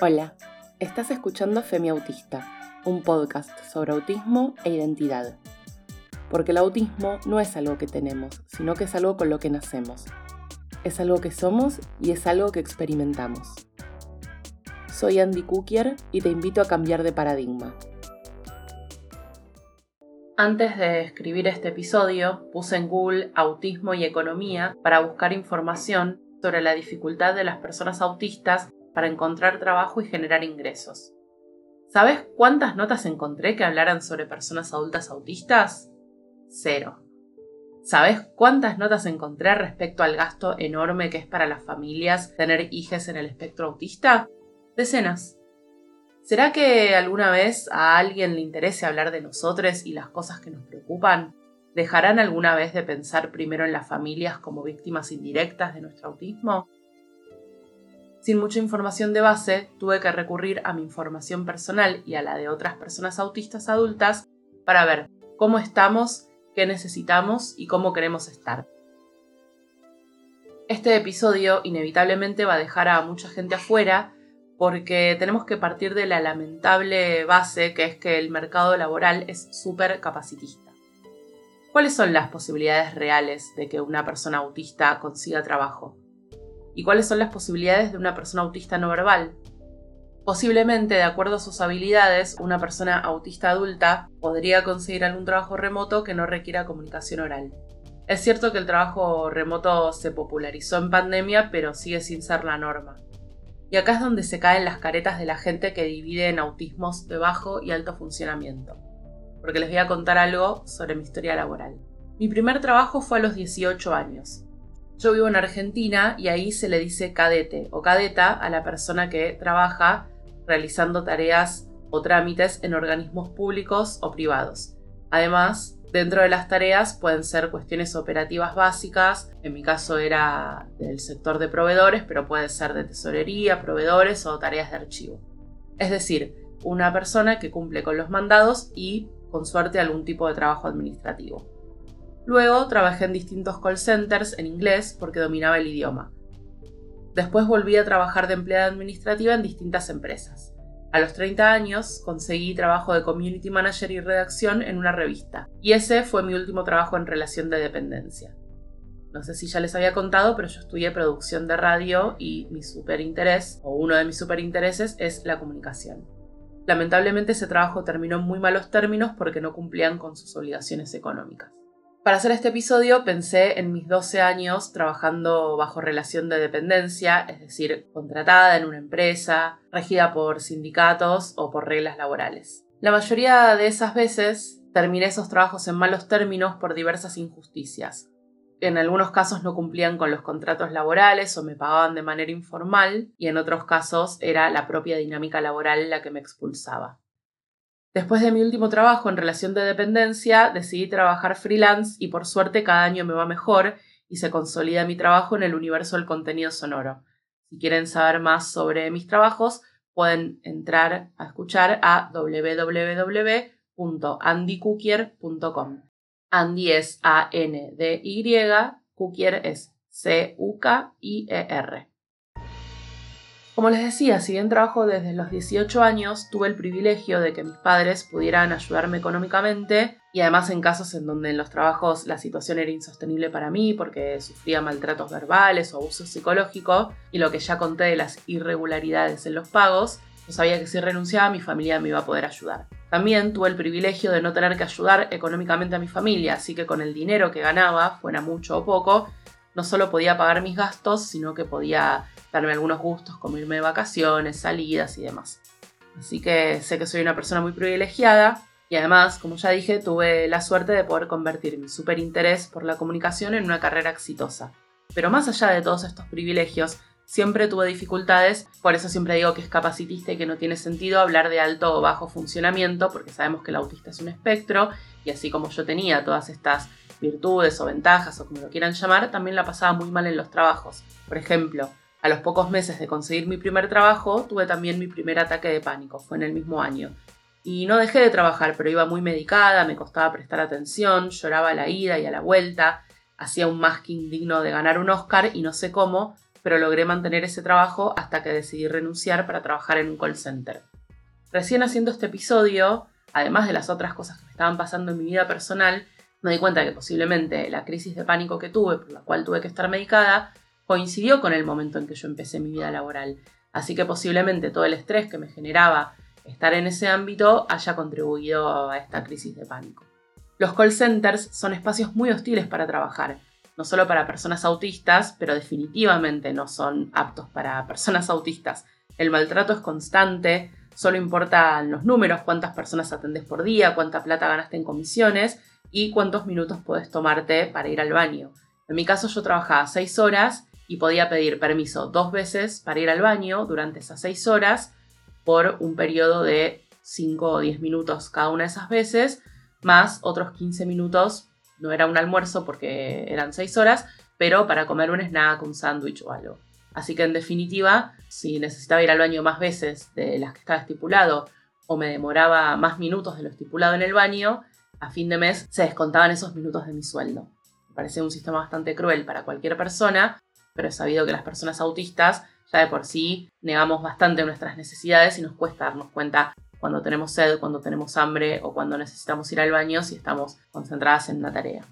Hola, estás escuchando Femi Autista, un podcast sobre autismo e identidad. Porque el autismo no es algo que tenemos, sino que es algo con lo que nacemos. Es algo que somos y es algo que experimentamos. Soy Andy Cookier y te invito a cambiar de paradigma. Antes de escribir este episodio, puse en Google autismo y economía para buscar información sobre la dificultad de las personas autistas para encontrar trabajo y generar ingresos. ¿Sabes cuántas notas encontré que hablaran sobre personas adultas autistas? Cero. ¿Sabes cuántas notas encontré respecto al gasto enorme que es para las familias tener hijos en el espectro autista? Decenas. ¿Será que alguna vez a alguien le interese hablar de nosotros y las cosas que nos preocupan? ¿Dejarán alguna vez de pensar primero en las familias como víctimas indirectas de nuestro autismo? Sin mucha información de base, tuve que recurrir a mi información personal y a la de otras personas autistas adultas para ver cómo estamos, qué necesitamos y cómo queremos estar. Este episodio inevitablemente va a dejar a mucha gente afuera porque tenemos que partir de la lamentable base que es que el mercado laboral es súper capacitista. ¿Cuáles son las posibilidades reales de que una persona autista consiga trabajo? y cuáles son las posibilidades de una persona autista no verbal. Posiblemente, de acuerdo a sus habilidades, una persona autista adulta podría conseguir algún trabajo remoto que no requiera comunicación oral. Es cierto que el trabajo remoto se popularizó en pandemia, pero sigue sin ser la norma. Y acá es donde se caen las caretas de la gente que divide en autismos de bajo y alto funcionamiento. Porque les voy a contar algo sobre mi historia laboral. Mi primer trabajo fue a los 18 años. Yo vivo en Argentina y ahí se le dice cadete o cadeta a la persona que trabaja realizando tareas o trámites en organismos públicos o privados. Además, dentro de las tareas pueden ser cuestiones operativas básicas, en mi caso era del sector de proveedores, pero puede ser de tesorería, proveedores o tareas de archivo. Es decir, una persona que cumple con los mandados y, con suerte, algún tipo de trabajo administrativo. Luego trabajé en distintos call centers en inglés porque dominaba el idioma. Después volví a trabajar de empleada administrativa en distintas empresas. A los 30 años conseguí trabajo de community manager y redacción en una revista, y ese fue mi último trabajo en relación de dependencia. No sé si ya les había contado, pero yo estudié producción de radio y mi superinterés, o uno de mis superintereses, es la comunicación. Lamentablemente ese trabajo terminó en muy malos términos porque no cumplían con sus obligaciones económicas. Para hacer este episodio pensé en mis 12 años trabajando bajo relación de dependencia, es decir, contratada en una empresa, regida por sindicatos o por reglas laborales. La mayoría de esas veces terminé esos trabajos en malos términos por diversas injusticias. En algunos casos no cumplían con los contratos laborales o me pagaban de manera informal y en otros casos era la propia dinámica laboral la que me expulsaba. Después de mi último trabajo en relación de dependencia, decidí trabajar freelance y por suerte cada año me va mejor y se consolida mi trabajo en el universo del contenido sonoro. Si quieren saber más sobre mis trabajos, pueden entrar a escuchar a www.andycookier.com. Andy es A-N-D-Y, Cookier es C-U-K-I-E-R. Como les decía, si bien trabajo desde los 18 años, tuve el privilegio de que mis padres pudieran ayudarme económicamente y además en casos en donde en los trabajos la situación era insostenible para mí porque sufría maltratos verbales o abuso psicológico y lo que ya conté de las irregularidades en los pagos, yo sabía que si renunciaba mi familia me iba a poder ayudar. También tuve el privilegio de no tener que ayudar económicamente a mi familia, así que con el dinero que ganaba, fuera mucho o poco, no solo podía pagar mis gastos, sino que podía darme algunos gustos como irme de vacaciones, salidas y demás. Así que sé que soy una persona muy privilegiada y además, como ya dije, tuve la suerte de poder convertir mi super interés por la comunicación en una carrera exitosa. Pero más allá de todos estos privilegios, siempre tuve dificultades, por eso siempre digo que es capacitista y que no tiene sentido hablar de alto o bajo funcionamiento, porque sabemos que el autista es un espectro, y así como yo tenía todas estas virtudes o ventajas o como lo quieran llamar, también la pasaba muy mal en los trabajos. Por ejemplo, a los pocos meses de conseguir mi primer trabajo, tuve también mi primer ataque de pánico, fue en el mismo año. Y no dejé de trabajar, pero iba muy medicada, me costaba prestar atención, lloraba a la ida y a la vuelta. hacía un masking digno de ganar un Oscar y no sé cómo, pero logré mantener ese trabajo hasta que decidí renunciar para trabajar en un call center. Recién haciendo este episodio, además de las otras cosas que me estaban pasando en mi vida personal, me di cuenta que posiblemente la crisis de pánico que tuve, por la cual tuve que estar medicada, coincidió con el momento en que yo empecé mi vida laboral. Así que posiblemente todo el estrés que me generaba estar en ese ámbito haya contribuido a esta crisis de pánico. Los call centers son espacios muy hostiles para trabajar, no solo para personas autistas, pero definitivamente no son aptos para personas autistas. El maltrato es constante, solo importan los números, cuántas personas atendes por día, cuánta plata ganaste en comisiones y cuántos minutos puedes tomarte para ir al baño. En mi caso yo trabajaba seis horas y podía pedir permiso dos veces para ir al baño durante esas seis horas por un periodo de 5 o 10 minutos cada una de esas veces, más otros 15 minutos, no era un almuerzo porque eran 6 horas, pero para comer un snack, un sándwich o algo. Así que en definitiva, si necesitaba ir al baño más veces de las que estaba estipulado o me demoraba más minutos de lo estipulado en el baño, a fin de mes se descontaban esos minutos de mi sueldo. Me parece un sistema bastante cruel para cualquier persona, pero he sabido que las personas autistas ya de por sí negamos bastante nuestras necesidades y nos cuesta darnos cuenta cuando tenemos sed, cuando tenemos hambre o cuando necesitamos ir al baño si estamos concentradas en una tarea.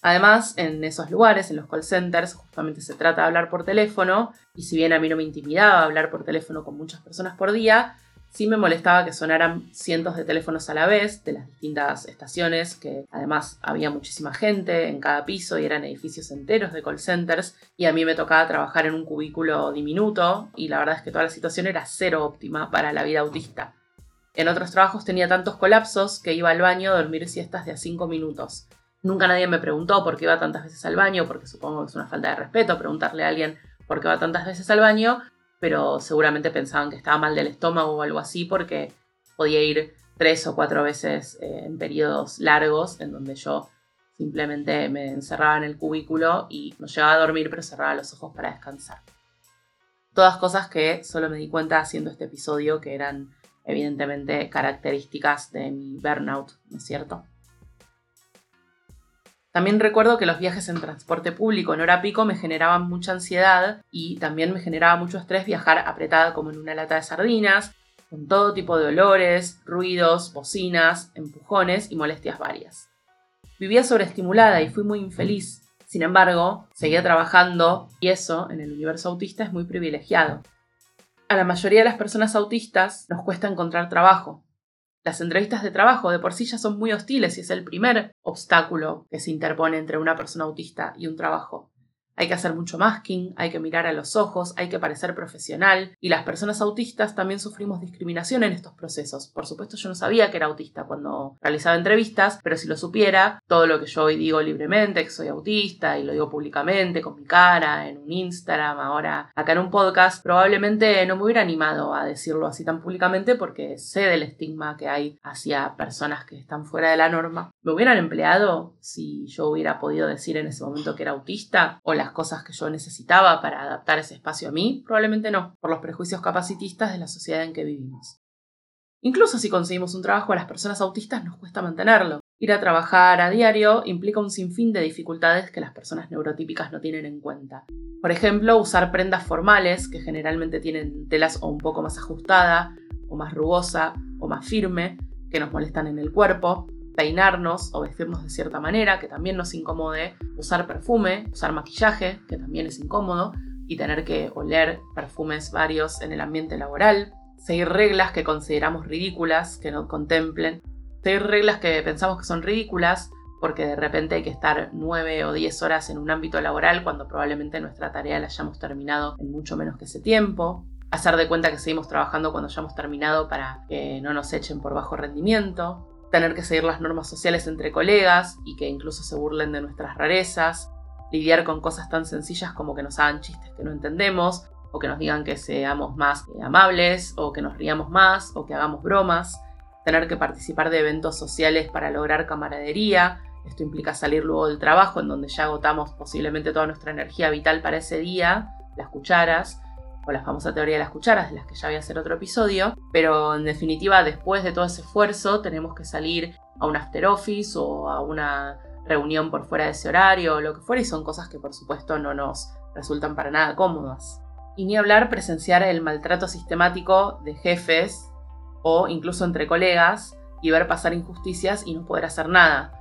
Además, en esos lugares, en los call centers, justamente se trata de hablar por teléfono, y si bien a mí no me intimidaba hablar por teléfono con muchas personas por día, Sí me molestaba que sonaran cientos de teléfonos a la vez de las distintas estaciones, que además había muchísima gente en cada piso y eran edificios enteros de call centers y a mí me tocaba trabajar en un cubículo diminuto y la verdad es que toda la situación era cero óptima para la vida autista. En otros trabajos tenía tantos colapsos que iba al baño a dormir siestas de a cinco minutos. Nunca nadie me preguntó por qué iba tantas veces al baño, porque supongo que es una falta de respeto preguntarle a alguien por qué va tantas veces al baño, pero seguramente pensaban que estaba mal del estómago o algo así porque podía ir tres o cuatro veces eh, en periodos largos en donde yo simplemente me encerraba en el cubículo y no llegaba a dormir pero cerraba los ojos para descansar. Todas cosas que solo me di cuenta haciendo este episodio que eran evidentemente características de mi burnout, ¿no es cierto? También recuerdo que los viajes en transporte público en hora pico me generaban mucha ansiedad y también me generaba mucho estrés viajar apretada como en una lata de sardinas, con todo tipo de olores, ruidos, bocinas, empujones y molestias varias. Vivía sobreestimulada y fui muy infeliz. Sin embargo, seguía trabajando y eso, en el universo autista, es muy privilegiado. A la mayoría de las personas autistas nos cuesta encontrar trabajo, las entrevistas de trabajo de por sí ya son muy hostiles y es el primer obstáculo que se interpone entre una persona autista y un trabajo. Hay que hacer mucho masking, hay que mirar a los ojos, hay que parecer profesional y las personas autistas también sufrimos discriminación en estos procesos. Por supuesto yo no sabía que era autista cuando realizaba entrevistas, pero si lo supiera, todo lo que yo hoy digo libremente, que soy autista y lo digo públicamente, con mi cara, en un Instagram, ahora acá en un podcast, probablemente no me hubiera animado a decirlo así tan públicamente porque sé del estigma que hay hacia personas que están fuera de la norma. ¿Me hubieran empleado si yo hubiera podido decir en ese momento que era autista? ¿O las cosas que yo necesitaba para adaptar ese espacio a mí? Probablemente no, por los prejuicios capacitistas de la sociedad en que vivimos. Incluso si conseguimos un trabajo a las personas autistas nos cuesta mantenerlo. Ir a trabajar a diario implica un sinfín de dificultades que las personas neurotípicas no tienen en cuenta. Por ejemplo, usar prendas formales que generalmente tienen telas o un poco más ajustada, o más rugosa, o más firme, que nos molestan en el cuerpo, peinarnos o vestirnos de cierta manera, que también nos incomode, usar perfume, usar maquillaje, que también es incómodo, y tener que oler perfumes varios en el ambiente laboral, seguir reglas que consideramos ridículas, que no contemplen, seguir reglas que pensamos que son ridículas, porque de repente hay que estar nueve o diez horas en un ámbito laboral cuando probablemente nuestra tarea la hayamos terminado en mucho menos que ese tiempo, hacer de cuenta que seguimos trabajando cuando hayamos terminado para que no nos echen por bajo rendimiento, tener que seguir las normas sociales entre colegas y que incluso se burlen de nuestras rarezas, lidiar con cosas tan sencillas como que nos hagan chistes que no entendemos, o que nos digan que seamos más eh, amables, o que nos riamos más, o que hagamos bromas, tener que participar de eventos sociales para lograr camaradería, esto implica salir luego del trabajo en donde ya agotamos posiblemente toda nuestra energía vital para ese día, las cucharas, o la famosa teoría de las cucharas, de las que ya voy a hacer otro episodio, pero en definitiva después de todo ese esfuerzo tenemos que salir a un after office o a una reunión por fuera de ese horario o lo que fuera y son cosas que por supuesto no nos resultan para nada cómodas. Y ni hablar presenciar el maltrato sistemático de jefes o incluso entre colegas y ver pasar injusticias y no poder hacer nada.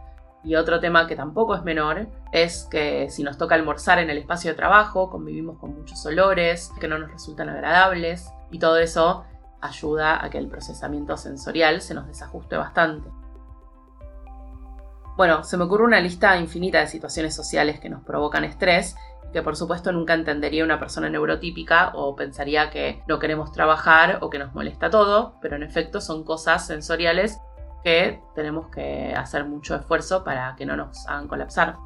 Y otro tema que tampoco es menor es que si nos toca almorzar en el espacio de trabajo, convivimos con muchos olores que no nos resultan agradables y todo eso ayuda a que el procesamiento sensorial se nos desajuste bastante. Bueno, se me ocurre una lista infinita de situaciones sociales que nos provocan estrés que por supuesto nunca entendería una persona neurotípica o pensaría que no queremos trabajar o que nos molesta todo, pero en efecto son cosas sensoriales que tenemos que hacer mucho esfuerzo para que no nos hagan colapsar.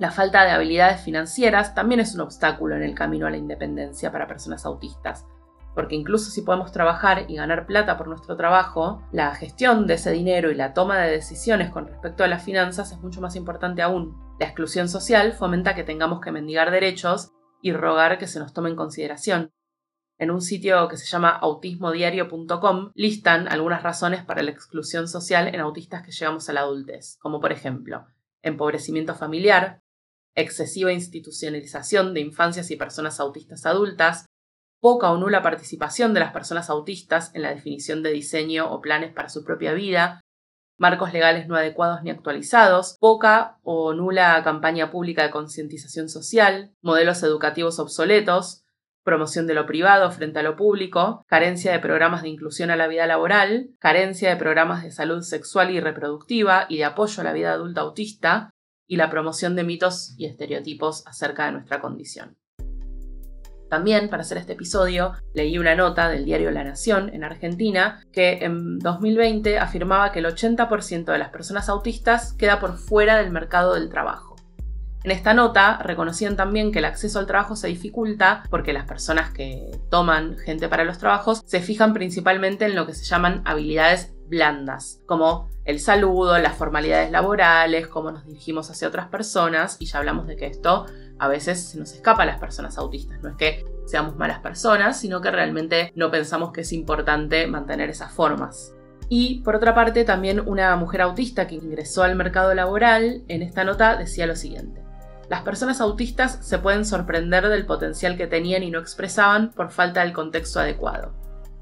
La falta de habilidades financieras también es un obstáculo en el camino a la independencia para personas autistas, porque incluso si podemos trabajar y ganar plata por nuestro trabajo, la gestión de ese dinero y la toma de decisiones con respecto a las finanzas es mucho más importante aún. La exclusión social fomenta que tengamos que mendigar derechos y rogar que se nos tome en consideración. En un sitio que se llama autismodiario.com listan algunas razones para la exclusión social en autistas que llegamos a la adultez, como por ejemplo, empobrecimiento familiar, excesiva institucionalización de infancias y personas autistas adultas, poca o nula participación de las personas autistas en la definición de diseño o planes para su propia vida, marcos legales no adecuados ni actualizados, poca o nula campaña pública de concientización social, modelos educativos obsoletos, promoción de lo privado frente a lo público, carencia de programas de inclusión a la vida laboral, carencia de programas de salud sexual y reproductiva y de apoyo a la vida adulta autista, y la promoción de mitos y estereotipos acerca de nuestra condición. También, para hacer este episodio, leí una nota del diario La Nación en Argentina que en 2020 afirmaba que el 80% de las personas autistas queda por fuera del mercado del trabajo. En esta nota reconocían también que el acceso al trabajo se dificulta porque las personas que toman gente para los trabajos se fijan principalmente en lo que se llaman habilidades blandas, como el saludo, las formalidades laborales, cómo nos dirigimos hacia otras personas, y ya hablamos de que esto a veces se nos escapa a las personas autistas. No es que seamos malas personas, sino que realmente no pensamos que es importante mantener esas formas. Y por otra parte, también una mujer autista que ingresó al mercado laboral en esta nota decía lo siguiente. Las personas autistas se pueden sorprender del potencial que tenían y no expresaban por falta del contexto adecuado.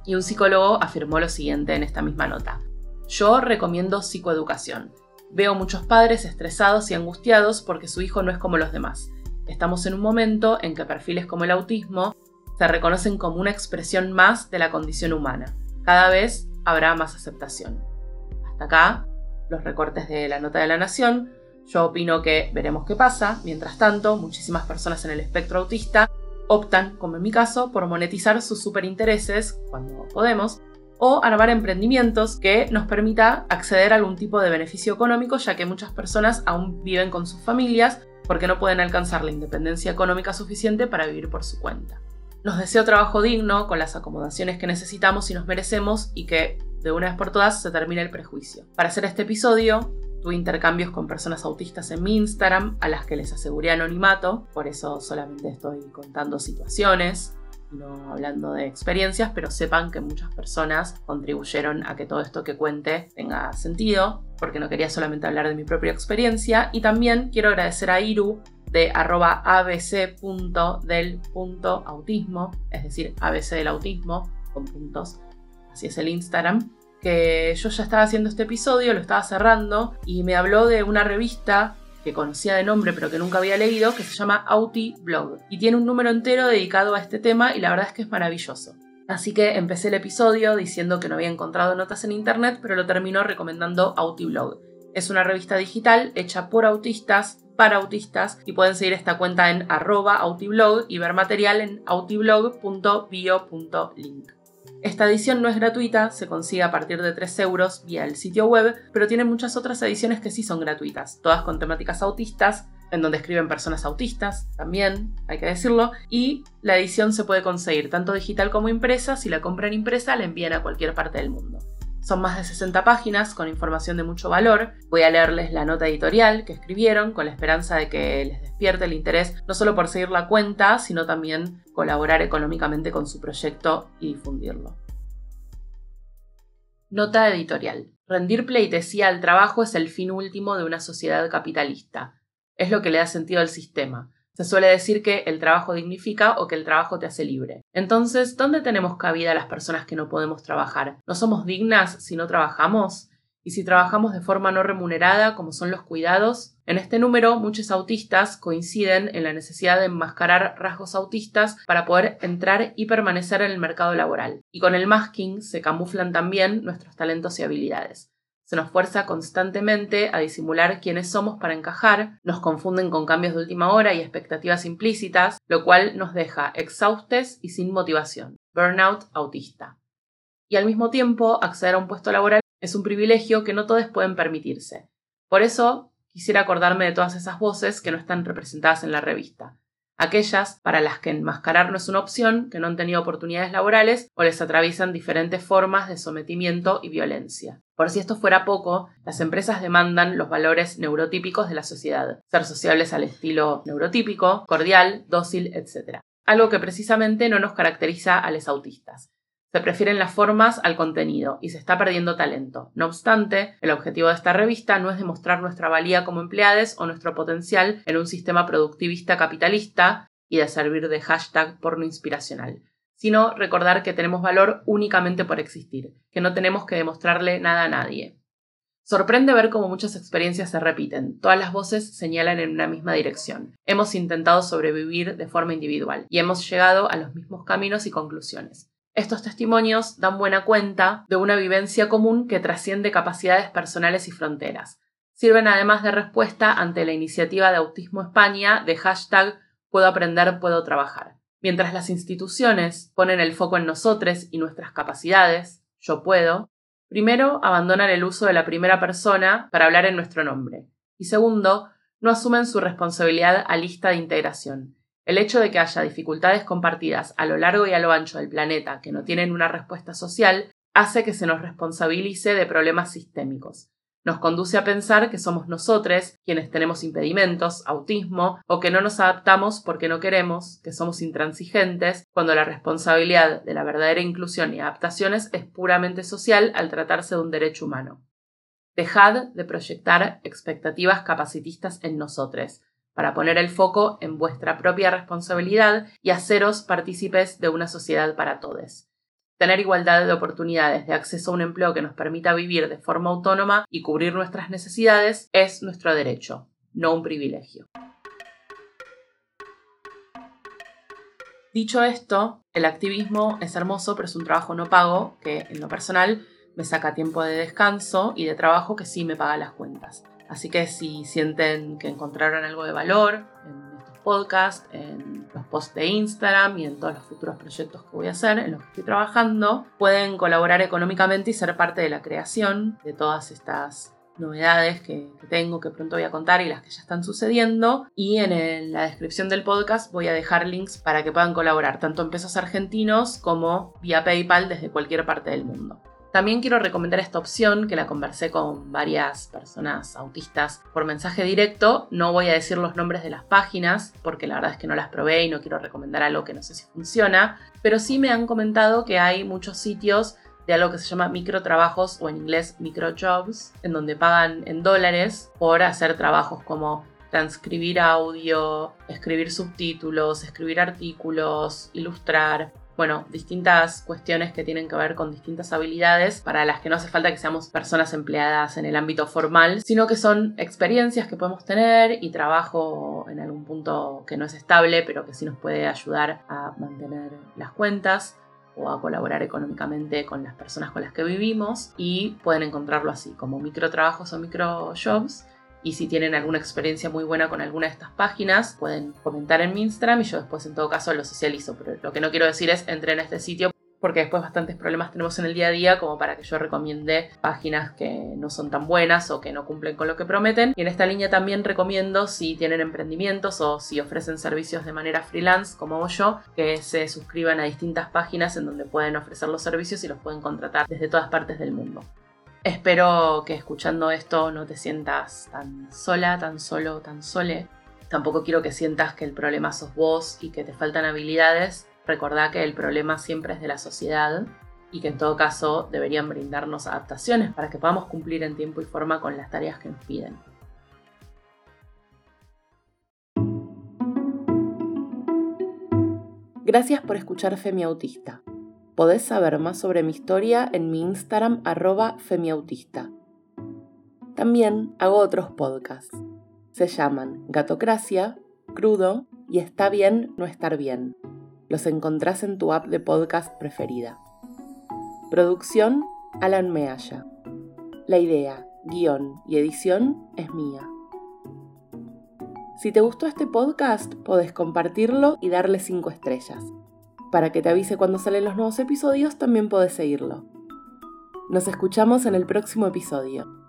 Y un psicólogo afirmó lo siguiente en esta misma nota. Yo recomiendo psicoeducación. Veo muchos padres estresados y angustiados porque su hijo no es como los demás. Estamos en un momento en que perfiles como el autismo se reconocen como una expresión más de la condición humana. Cada vez habrá más aceptación. Hasta acá los recortes de la nota de la nación. Yo opino que veremos qué pasa. Mientras tanto, muchísimas personas en el espectro autista optan, como en mi caso, por monetizar sus superintereses, cuando podemos, o armar emprendimientos que nos permita acceder a algún tipo de beneficio económico, ya que muchas personas aún viven con sus familias porque no pueden alcanzar la independencia económica suficiente para vivir por su cuenta. Nos deseo trabajo digno, con las acomodaciones que necesitamos y nos merecemos, y que de una vez por todas se termine el prejuicio. Para hacer este episodio, tuve intercambios con personas autistas en mi Instagram, a las que les aseguré anonimato, por eso solamente estoy contando situaciones, no hablando de experiencias, pero sepan que muchas personas contribuyeron a que todo esto que cuente tenga sentido, porque no quería solamente hablar de mi propia experiencia. Y también quiero agradecer a Iru de arroba abc.del.autismo, es decir, abc del autismo, con puntos, así es el Instagram, que yo ya estaba haciendo este episodio, lo estaba cerrando, y me habló de una revista que conocía de nombre pero que nunca había leído, que se llama Auti Blog. Y tiene un número entero dedicado a este tema y la verdad es que es maravilloso. Así que empecé el episodio diciendo que no había encontrado notas en internet, pero lo terminó recomendando Autiblog. Es una revista digital hecha por autistas, para autistas, y pueden seguir esta cuenta en arroba autiblog y ver material en autiblog.bio.link. Esta edición no es gratuita, se consigue a partir de 3 euros vía el sitio web, pero tiene muchas otras ediciones que sí son gratuitas, todas con temáticas autistas, en donde escriben personas autistas, también, hay que decirlo, y la edición se puede conseguir tanto digital como impresa, si la compran impresa la envían a cualquier parte del mundo. Son más de 60 páginas con información de mucho valor. Voy a leerles la nota editorial que escribieron con la esperanza de que les despierte el interés no solo por seguir la cuenta, sino también colaborar económicamente con su proyecto y difundirlo. Nota editorial. Rendir pleitesía al trabajo es el fin último de una sociedad capitalista. Es lo que le da sentido al sistema. Se suele decir que el trabajo dignifica o que el trabajo te hace libre. Entonces, ¿dónde tenemos cabida las personas que no podemos trabajar? ¿No somos dignas si no trabajamos? y si trabajamos de forma no remunerada, como son los cuidados. En este número, muchos autistas coinciden en la necesidad de enmascarar rasgos autistas para poder entrar y permanecer en el mercado laboral. Y con el masking se camuflan también nuestros talentos y habilidades. Se nos fuerza constantemente a disimular quiénes somos para encajar, nos confunden con cambios de última hora y expectativas implícitas, lo cual nos deja exhaustes y sin motivación. Burnout autista. Y al mismo tiempo, acceder a un puesto laboral es un privilegio que no todos pueden permitirse. Por eso, quisiera acordarme de todas esas voces que no están representadas en la revista. Aquellas para las que enmascarar no es una opción, que no han tenido oportunidades laborales o les atraviesan diferentes formas de sometimiento y violencia. Por si esto fuera poco, las empresas demandan los valores neurotípicos de la sociedad, ser sociables al estilo neurotípico, cordial, dócil, etc. Algo que precisamente no nos caracteriza a los autistas. Se prefieren las formas al contenido y se está perdiendo talento. No obstante, el objetivo de esta revista no es demostrar nuestra valía como empleados o nuestro potencial en un sistema productivista capitalista y de servir de hashtag porno inspiracional, sino recordar que tenemos valor únicamente por existir, que no tenemos que demostrarle nada a nadie. Sorprende ver cómo muchas experiencias se repiten, todas las voces señalan en una misma dirección. Hemos intentado sobrevivir de forma individual y hemos llegado a los mismos caminos y conclusiones. Estos testimonios dan buena cuenta de una vivencia común que trasciende capacidades personales y fronteras. Sirven además de respuesta ante la iniciativa de Autismo España de hashtag Puedo aprender, puedo trabajar. Mientras las instituciones ponen el foco en nosotros y nuestras capacidades, yo puedo, primero abandonan el uso de la primera persona para hablar en nuestro nombre, y segundo, no asumen su responsabilidad a lista de integración, el hecho de que haya dificultades compartidas a lo largo y a lo ancho del planeta que no tienen una respuesta social hace que se nos responsabilice de problemas sistémicos. Nos conduce a pensar que somos nosotros quienes tenemos impedimentos, autismo, o que no nos adaptamos porque no queremos, que somos intransigentes, cuando la responsabilidad de la verdadera inclusión y adaptaciones es puramente social al tratarse de un derecho humano. Dejad de proyectar expectativas capacitistas en nosotros para poner el foco en vuestra propia responsabilidad y haceros partícipes de una sociedad para todos. Tener igualdad de oportunidades de acceso a un empleo que nos permita vivir de forma autónoma y cubrir nuestras necesidades es nuestro derecho, no un privilegio. Dicho esto, el activismo es hermoso, pero es un trabajo no pago que en lo personal me saca tiempo de descanso y de trabajo que sí me paga las cuentas. Así que si sienten que encontraron algo de valor en estos podcasts, en los posts de Instagram y en todos los futuros proyectos que voy a hacer, en los que estoy trabajando, pueden colaborar económicamente y ser parte de la creación de todas estas novedades que, tengo, que pronto voy a contar y las que ya están sucediendo. Y en la descripción del podcast voy a dejar links para que puedan colaborar tanto en pesos argentinos como vía PayPal desde cualquier parte del mundo. También quiero recomendar esta opción que la conversé con varias personas autistas por mensaje directo. No voy a decir los nombres de las páginas porque la verdad es que no las probé y no quiero recomendar algo que no sé si funciona, pero sí me han comentado que hay muchos sitios de algo que se llama microtrabajos o en inglés microjobs, en donde pagan en dólares por hacer trabajos como transcribir audio, escribir subtítulos, escribir artículos, ilustrar bueno, distintas cuestiones que tienen que ver con distintas habilidades para las que no hace falta que seamos personas empleadas en el ámbito formal, sino que son experiencias que podemos tener y trabajo en algún punto que no es estable, pero que sí nos puede ayudar a mantener las cuentas o a colaborar económicamente con las personas con las que vivimos y pueden encontrarlo así, como microtrabajos o microjobs y si tienen alguna experiencia muy buena con alguna de estas páginas, pueden comentar en mi Instagram y yo después en todo caso lo socializo. Pero lo que no quiero decir es entren a este sitio porque después bastantes problemas tenemos en el día a día como para que yo recomiende páginas que no son tan buenas o que no cumplen con lo que prometen. Y en esta línea también recomiendo si tienen emprendimientos o si ofrecen servicios de manera freelance como yo, que se suscriban a distintas páginas en donde pueden ofrecer los servicios y los pueden contratar desde todas partes del mundo. Espero que escuchando esto no te sientas tan sola, tan solo, tan sole. Tampoco quiero que sientas que el problema sos vos y que te faltan habilidades. Recordá que el problema siempre es de la sociedad y que en todo caso deberían brindarnos adaptaciones para que podamos cumplir en tiempo y forma con las tareas que nos piden. Gracias por escuchar Femiautista. Podés saber más sobre mi historia en mi Instagram arroba femiautista. También hago otros podcasts. Se llaman Gatocracia, Crudo y Está bien no estar bien. Los encontrás en tu app de podcast preferida. Producción Alan Mealla. La idea, guion y edición es mía. Si te gustó este podcast, podés compartirlo y darle 5 estrellas. Para que te avise cuando salen los nuevos episodios, también podés seguirlo. Nos escuchamos en el próximo episodio.